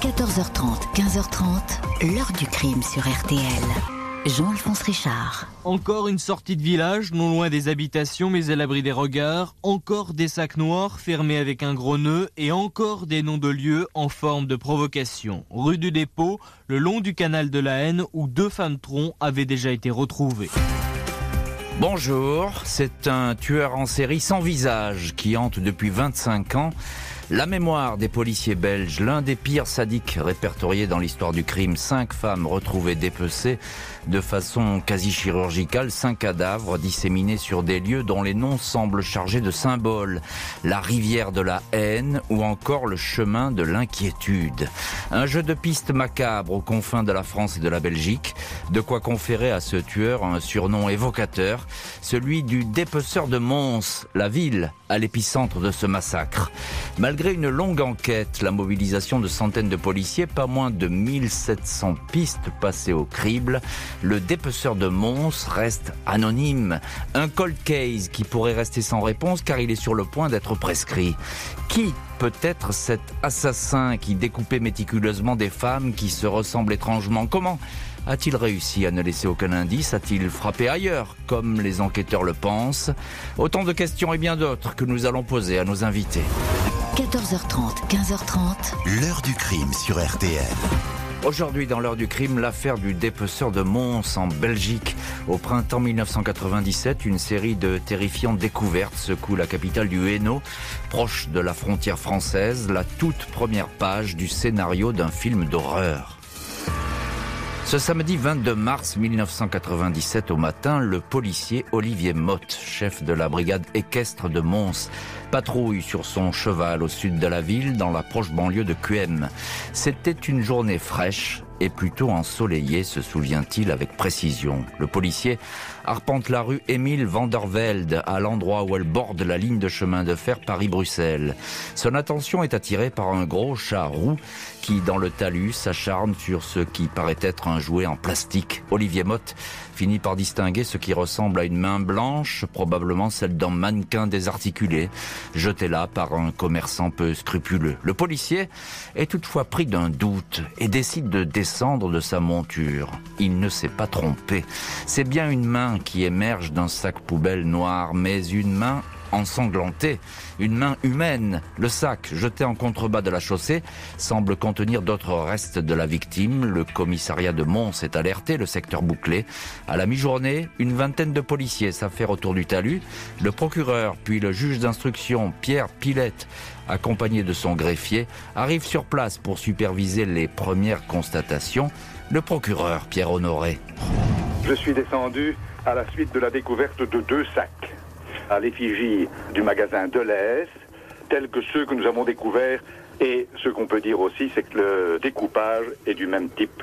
14h30, 15h30, l'heure du crime sur RTL. Jean-Alphonse Richard. Encore une sortie de village, non loin des habitations mais à l'abri des regards. Encore des sacs noirs fermés avec un gros nœud et encore des noms de lieux en forme de provocation. Rue du Dépôt, le long du canal de la Haine où deux femmes troncs avaient déjà été retrouvées. Bonjour, c'est un tueur en série sans visage qui hante depuis 25 ans la mémoire des policiers belges, l'un des pires sadiques répertoriés dans l'histoire du crime. Cinq femmes retrouvées dépecées de façon quasi chirurgicale, cinq cadavres disséminés sur des lieux dont les noms semblent chargés de symboles. La rivière de la haine ou encore le chemin de l'inquiétude. Un jeu de pistes macabre aux confins de la France et de la Belgique. De quoi conférer à ce tueur un surnom évocateur, celui du dépeceur de Mons, la ville à l'épicentre de ce massacre. Une longue enquête, la mobilisation de centaines de policiers, pas moins de 1700 pistes passées au crible, le dépeceur de Mons reste anonyme. Un cold case qui pourrait rester sans réponse car il est sur le point d'être prescrit. Qui peut être cet assassin qui découpait méticuleusement des femmes qui se ressemblent étrangement? Comment a-t-il réussi à ne laisser aucun indice? A-t-il frappé ailleurs, comme les enquêteurs le pensent? Autant de questions et bien d'autres que nous allons poser à nos invités. 14h30, 15h30. L'heure du crime sur RTL. Aujourd'hui, dans l'heure du crime, l'affaire du dépeceur de Mons en Belgique. Au printemps 1997, une série de terrifiantes découvertes secoue la capitale du Hainaut, proche de la frontière française, la toute première page du scénario d'un film d'horreur. Ce samedi 22 mars 1997 au matin, le policier Olivier Motte, chef de la brigade équestre de Mons, patrouille sur son cheval au sud de la ville, dans la proche banlieue de QM. C'était une journée fraîche et plutôt ensoleillée, se souvient-il avec précision. Le policier arpente la rue Émile Vandervelde, à l'endroit où elle borde la ligne de chemin de fer Paris-Bruxelles. Son attention est attirée par un gros chat roux qui, dans le talus, s'acharne sur ce qui paraît être un jouet en plastique. Olivier Motte finit par distinguer ce qui ressemble à une main blanche, probablement celle d'un mannequin désarticulé, jeté là par un commerçant peu scrupuleux. Le policier est toutefois pris d'un doute et décide de descendre de sa monture. Il ne s'est pas trompé. C'est bien une main qui émerge d'un sac poubelle noir, mais une main ensanglantée, une main humaine. Le sac, jeté en contrebas de la chaussée, semble contenir d'autres restes de la victime. Le commissariat de Mons est alerté, le secteur bouclé. À la mi-journée, une vingtaine de policiers s'affairent autour du talus. Le procureur, puis le juge d'instruction, Pierre Pilette, accompagné de son greffier, arrive sur place pour superviser les premières constatations. Le procureur, Pierre Honoré. Je suis descendu à la suite de la découverte de deux sacs à l'effigie du magasin Deleuze, tels que ceux que nous avons découverts. Et ce qu'on peut dire aussi, c'est que le découpage est du même type.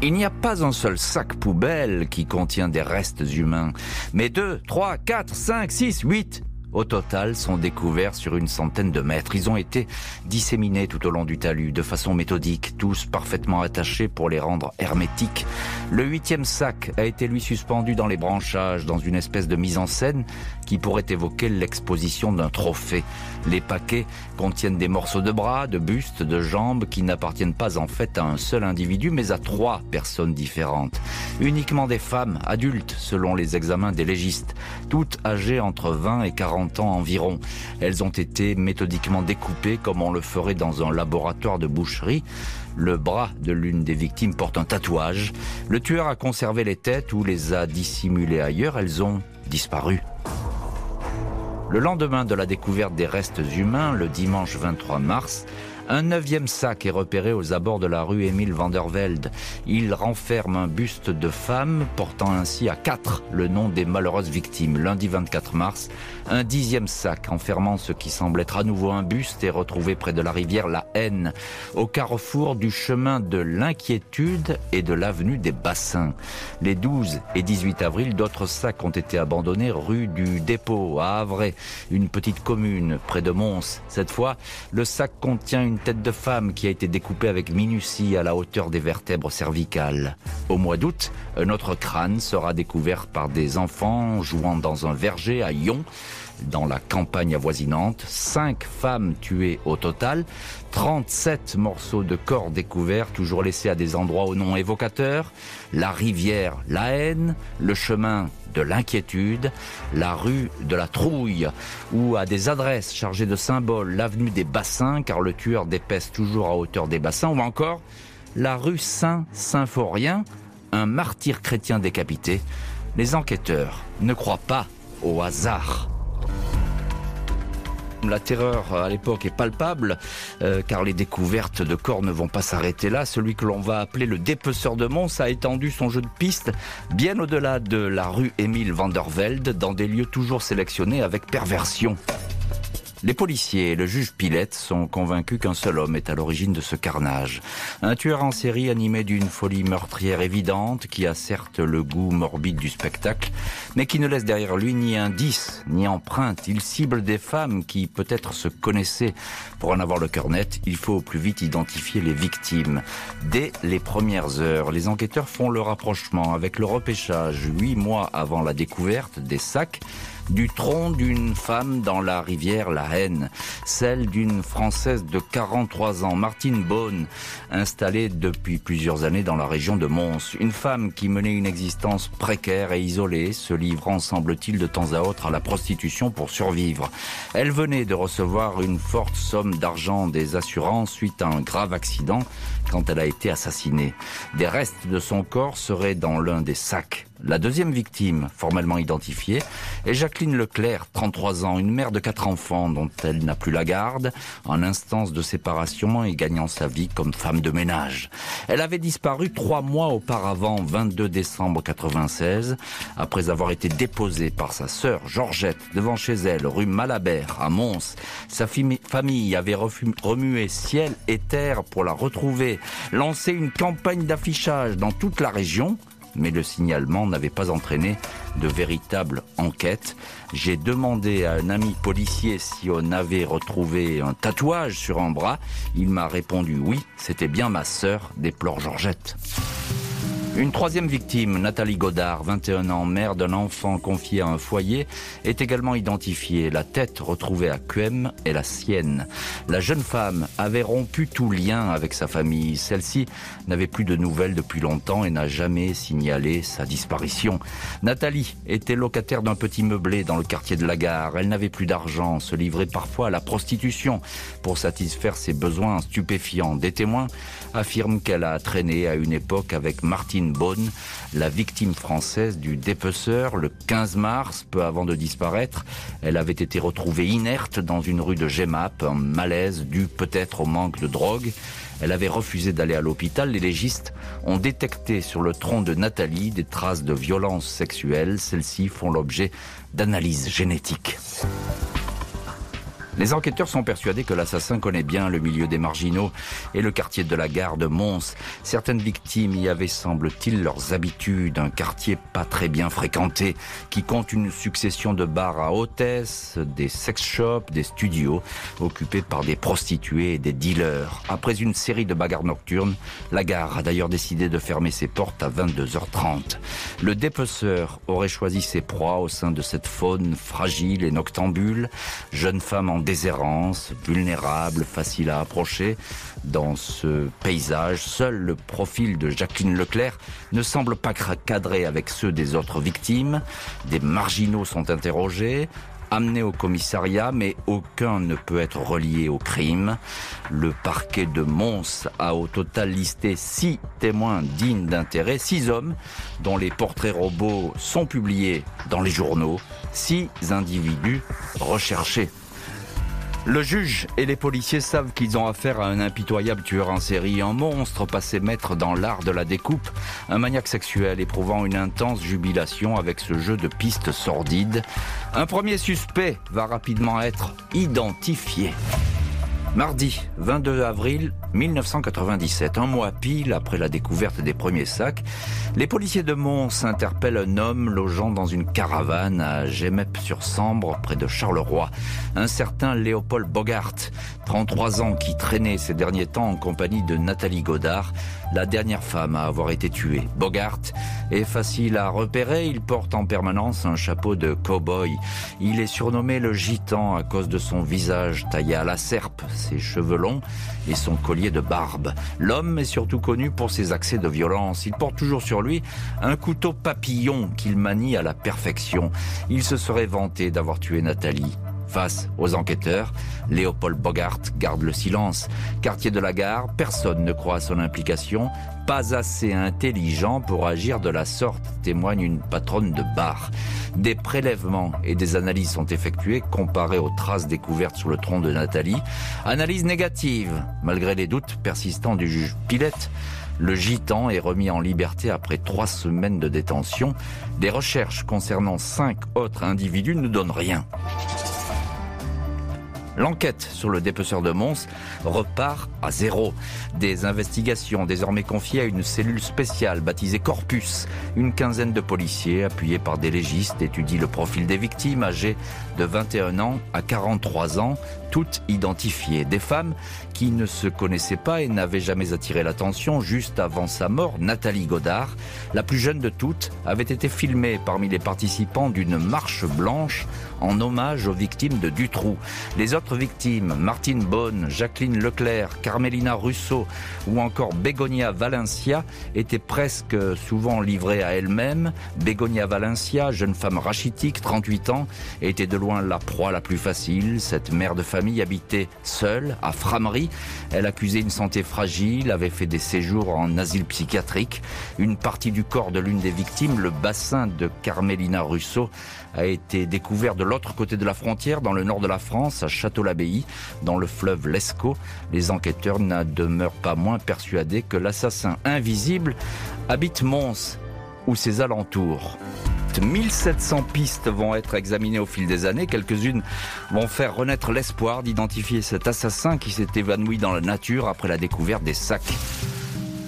Il n'y a pas un seul sac poubelle qui contient des restes humains, mais deux, trois, quatre, cinq, six, huit au total, sont découverts sur une centaine de mètres. Ils ont été disséminés tout au long du talus, de façon méthodique, tous parfaitement attachés pour les rendre hermétiques. Le huitième sac a été lui suspendu dans les branchages, dans une espèce de mise en scène qui pourrait évoquer l'exposition d'un trophée. Les paquets contiennent des morceaux de bras, de bustes, de jambes qui n'appartiennent pas en fait à un seul individu, mais à trois personnes différentes. Uniquement des femmes, adultes, selon les examens des légistes, toutes âgées entre 20 et 40 ans environ. Elles ont été méthodiquement découpées comme on le ferait dans un laboratoire de boucherie. Le bras de l'une des victimes porte un tatouage. Le tueur a conservé les têtes ou les a dissimulées ailleurs. Elles ont disparu. Le lendemain de la découverte des restes humains, le dimanche 23 mars, un neuvième sac est repéré aux abords de la rue Émile Vandervelde. Il renferme un buste de femme, portant ainsi à quatre le nom des malheureuses victimes. Lundi 24 mars, un dixième sac enfermant ce qui semble être à nouveau un buste est retrouvé près de la rivière La Haine, au carrefour du chemin de l'inquiétude et de l'avenue des Bassins. Les 12 et 18 avril, d'autres sacs ont été abandonnés rue du Dépôt à Havray, une petite commune près de Mons. Cette fois, le sac contient tête de femme qui a été découpée avec minutie à la hauteur des vertèbres cervicales. Au mois d'août, un autre crâne sera découvert par des enfants jouant dans un verger à Yon. dans la campagne avoisinante, 5 femmes tuées au total, 37 morceaux de corps découverts, toujours laissés à des endroits au nom évocateur, la rivière La haine, le chemin de l'inquiétude, la rue de la trouille, ou à des adresses chargées de symboles, l'avenue des bassins, car le tueur dépèse toujours à hauteur des bassins, ou encore la rue Saint-Symphorien, un martyr chrétien décapité. Les enquêteurs ne croient pas au hasard. La terreur à l'époque est palpable, euh, car les découvertes de corps ne vont pas s'arrêter là. Celui que l'on va appeler le dépeceur de Mons a étendu son jeu de piste bien au-delà de la rue Émile van der Velde, dans des lieux toujours sélectionnés avec perversion. Les policiers et le juge Pilette sont convaincus qu'un seul homme est à l'origine de ce carnage. Un tueur en série animé d'une folie meurtrière évidente qui a certes le goût morbide du spectacle, mais qui ne laisse derrière lui ni indice, ni empreinte. Il cible des femmes qui peut-être se connaissaient. Pour en avoir le cœur net, il faut au plus vite identifier les victimes. Dès les premières heures, les enquêteurs font le rapprochement avec le repêchage huit mois avant la découverte des sacs du tronc d'une femme dans la rivière La Haine, celle d'une Française de 43 ans, Martine Beaune, installée depuis plusieurs années dans la région de Mons. Une femme qui menait une existence précaire et isolée, se livrant, semble-t-il, de temps à autre à la prostitution pour survivre? Elle venait de recevoir une forte somme d'argent des assurances suite à un grave accident quand elle a été assassinée. Des restes de son corps seraient dans l'un des sacs. La deuxième victime, formellement identifiée, est Jacqueline Leclerc, 33 ans, une mère de quatre enfants dont elle n'a plus la garde, en instance de séparation et gagnant sa vie comme femme de ménage. Elle avait disparu trois mois auparavant, 22 décembre 96, après avoir été déposée par sa sœur Georgette devant chez elle, rue Malabert, à Mons. Sa famille avait remué ciel et terre pour la retrouver, lancé une campagne d'affichage dans toute la région, mais le signalement n'avait pas entraîné de véritable enquête. J'ai demandé à un ami policier si on avait retrouvé un tatouage sur un bras. Il m'a répondu oui, c'était bien ma sœur, déplore Georgette. Une troisième victime, Nathalie Godard, 21 ans, mère d'un enfant confié à un foyer, est également identifiée. La tête retrouvée à Quem est la sienne. La jeune femme avait rompu tout lien avec sa famille. Celle-ci n'avait plus de nouvelles depuis longtemps et n'a jamais signalé sa disparition. Nathalie était locataire d'un petit meublé dans le quartier de la gare. Elle n'avait plus d'argent, se livrait parfois à la prostitution pour satisfaire ses besoins stupéfiants. Des témoins affirment qu'elle a traîné à une époque avec Martine La victime française du dépeceur, le 15 mars, peu avant de disparaître. Elle avait été retrouvée inerte dans une rue de Gemap, un malaise dû peut-être au manque de drogue. Elle avait refusé d'aller à l'hôpital. Les légistes ont détecté sur le tronc de Nathalie des traces de violence sexuelle. Celles-ci font l'objet d'analyses génétiques. Les enquêteurs sont persuadés que l'assassin connaît bien le milieu des marginaux et le quartier de la gare de Mons. Certaines victimes y avaient, semble-t-il, leurs habitudes. Un quartier pas très bien fréquenté qui compte une succession de bars à hôtesses, des sex shops, des studios occupés par des prostituées et des dealers. Après une série de bagarres nocturnes, la gare a d'ailleurs décidé de fermer ses portes à 22h30. Le dépeceur aurait choisi ses proies au sein de cette faune fragile et noctambule, jeune femme en déshérence, vulnérable, facile à approcher. Dans ce paysage, seul le profil de Jacqueline Leclerc ne semble pas cadrer avec ceux des autres victimes. Des marginaux sont interrogés, amenés au commissariat, mais aucun ne peut être relié au crime. Le parquet de Mons a au total listé six témoins dignes d'intérêt, six hommes dont les portraits robots sont publiés dans les journaux, six individus recherchés. Le juge et les policiers savent qu'ils ont affaire à un impitoyable tueur en série, un monstre passé maître dans l'art de la découpe, un maniaque sexuel éprouvant une intense jubilation avec ce jeu de pistes sordides. Un premier suspect va rapidement être identifié. Mardi 22 avril 1997, un mois pile après la découverte des premiers sacs, les policiers de Mons interpellent un homme logeant dans une caravane à Gemep-sur-Sambre, près de Charleroi. Un certain Léopold Bogart, 33 ans, qui traînait ces derniers temps en compagnie de Nathalie Godard, la dernière femme à avoir été tuée. Bogart est facile à repérer, il porte en permanence un chapeau de cow-boy. Il est surnommé le gitan à cause de son visage taillé à la serpe, ses cheveux longs et son collier de barbe. L'homme est surtout connu pour ses accès de violence. Il porte toujours sur lui un couteau papillon qu'il manie à la perfection. Il se serait vanté d'avoir tué Nathalie. Face aux enquêteurs, Léopold Bogart garde le silence. Quartier de la gare, personne ne croit à son implication. Pas assez intelligent pour agir de la sorte, témoigne une patronne de bar. Des prélèvements et des analyses sont effectuées comparées aux traces découvertes sur le tronc de Nathalie. Analyse négative, malgré les doutes persistants du juge Pilette. Le gitan est remis en liberté après trois semaines de détention. Des recherches concernant cinq autres individus ne donnent rien. L'enquête sur le dépeceur de Mons repart à zéro. Des investigations désormais confiées à une cellule spéciale baptisée Corpus. Une quinzaine de policiers appuyés par des légistes étudient le profil des victimes âgées de 21 ans à 43 ans, toutes identifiées. Des femmes qui ne se connaissaient pas et n'avaient jamais attiré l'attention juste avant sa mort. Nathalie Godard, la plus jeune de toutes, avait été filmée parmi les participants d'une marche blanche en hommage aux victimes de Dutroux. Victimes, Martine Bonne, Jacqueline Leclerc, Carmelina Russo ou encore Bégonia Valencia, étaient presque souvent livrées à elles-mêmes. Bégonia Valencia, jeune femme rachitique, 38 ans, était de loin la proie la plus facile. Cette mère de famille habitait seule à Framery. Elle accusait une santé fragile, avait fait des séjours en asile psychiatrique. Une partie du corps de l'une des victimes, le bassin de Carmelina Russo, a été découvert de l'autre côté de la frontière, dans le nord de la France, à Château-l'Abbaye, dans le fleuve Lescaut. Les enquêteurs n'en demeurent pas moins persuadés que l'assassin invisible habite Mons ou ses alentours. 1700 pistes vont être examinées au fil des années. Quelques-unes vont faire renaître l'espoir d'identifier cet assassin qui s'est évanoui dans la nature après la découverte des sacs.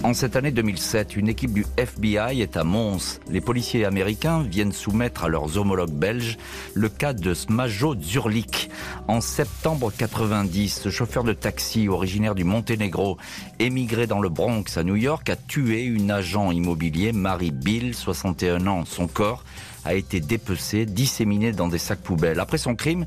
En cette année 2007, une équipe du FBI est à Mons. Les policiers américains viennent soumettre à leurs homologues belges le cas de Smajo Zurlik. En septembre 90, ce chauffeur de taxi originaire du Monténégro, émigré dans le Bronx à New York, a tué une agent immobilier, Marie Bill, 61 ans. Son corps a été dépecé, disséminé dans des sacs poubelles. Après son crime,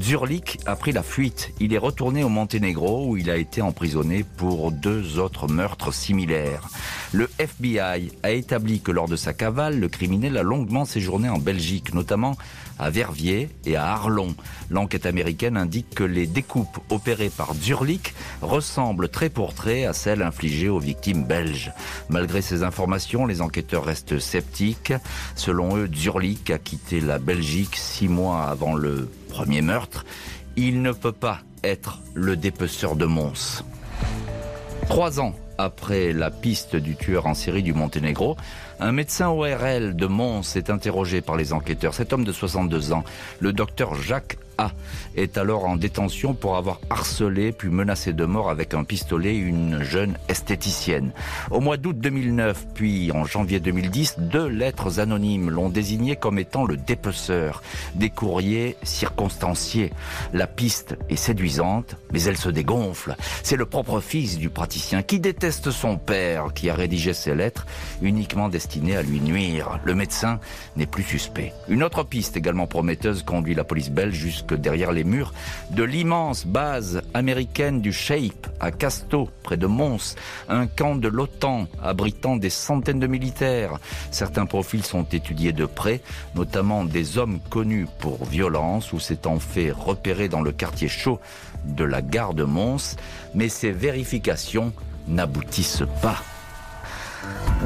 Zurlik a pris la fuite. Il est retourné au Monténégro où il a été emprisonné pour deux autres meurtres similaires. Le FBI a établi que lors de sa cavale, le criminel a longuement séjourné en Belgique, notamment à Verviers et à Arlon. L'enquête américaine indique que les découpes opérées par Zurlik ressemblent trait pour trait à celles infligées aux victimes belges. Malgré ces informations, les enquêteurs restent sceptiques. Selon eux, Zurlik a quitté la Belgique six mois avant le premier meurtre. Il ne peut pas être le dépeceur de Mons. Trois ans après la piste du tueur en série du Monténégro, un médecin ORL de Mons est interrogé par les enquêteurs. Cet homme de 62 ans, le docteur Jacques Est alors en détention pour avoir harcelé puis menacé de mort avec un pistolet une jeune esthéticienne. Au mois d'août 2009, puis en janvier 2010, deux lettres anonymes l'ont désigné comme étant le dépeceur. Des courriers circonstanciés. La piste est séduisante, mais elle se dégonfle. C'est le propre fils du praticien qui déteste son père qui a rédigé ces lettres uniquement destinées à lui nuire. Le médecin n'est plus suspect. Une autre piste également prometteuse conduit la police belge jusque derrière les murs de l'immense base américaine du Shape à Casto, près de Mons, un camp de l'OTAN abritant des centaines de militaires. Certains profils sont étudiés de près, notamment des hommes connus pour violence ou s'étant fait repérer dans le quartier chaud de la gare de Mons, mais ces vérifications n'aboutissent pas.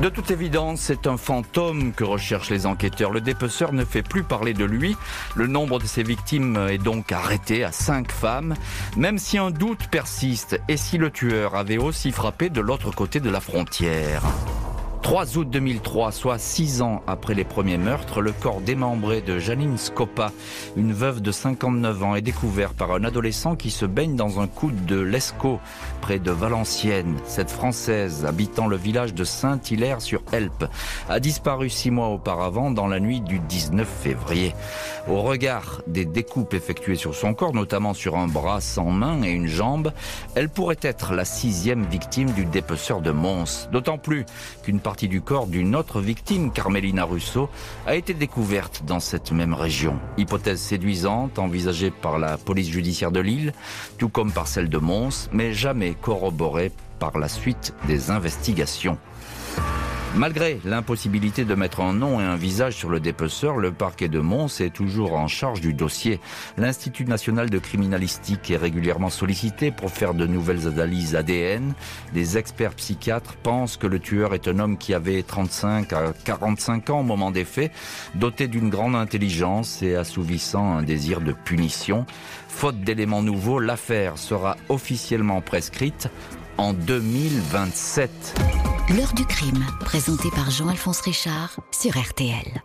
De toute évidence, c'est un fantôme que recherchent les enquêteurs. Le dépeceur ne fait plus parler de lui. Le nombre de ses victimes est donc arrêté à cinq femmes, même si un doute persiste et si le tueur avait aussi frappé de l'autre côté de la frontière? 3 août 2003, soit six ans après les premiers meurtres, le corps démembré de Janine Scopa, une veuve de 59 ans, est découvert par un adolescent qui se baigne dans un coude de l'Escaut, près de Valenciennes. Cette Française, habitant le village de Saint-Hilaire-sur-Helpe, a disparu six mois auparavant dans la nuit du 19 février. Au regard des découpes effectuées sur son corps, notamment sur un bras sans main et une jambe, elle pourrait être la sixième victime du dépeceur de Mons. D'autant plus qu'une partie du corps d'une autre victime, Carmelina Russo, a été découverte dans cette même région. Hypothèse séduisante envisagée par la police judiciaire de Lille, tout comme par celle de Mons, mais jamais corroborée par la suite des investigations. Malgré l'impossibilité de mettre un nom et un visage sur le dépeceur, le parquet de Mons est toujours en charge du dossier. L'Institut national de criminalistique est régulièrement sollicité pour faire de nouvelles analyses ADN. Des experts psychiatres pensent que le tueur est un homme qui avait 35 à 45 ans au moment des faits, doté d'une grande intelligence et assouvissant un désir de punition. Faute d'éléments nouveaux, l'affaire sera officiellement prescrite en 2027. L'heure du crime, présenté par Jean-Alphonse Richard sur RTL.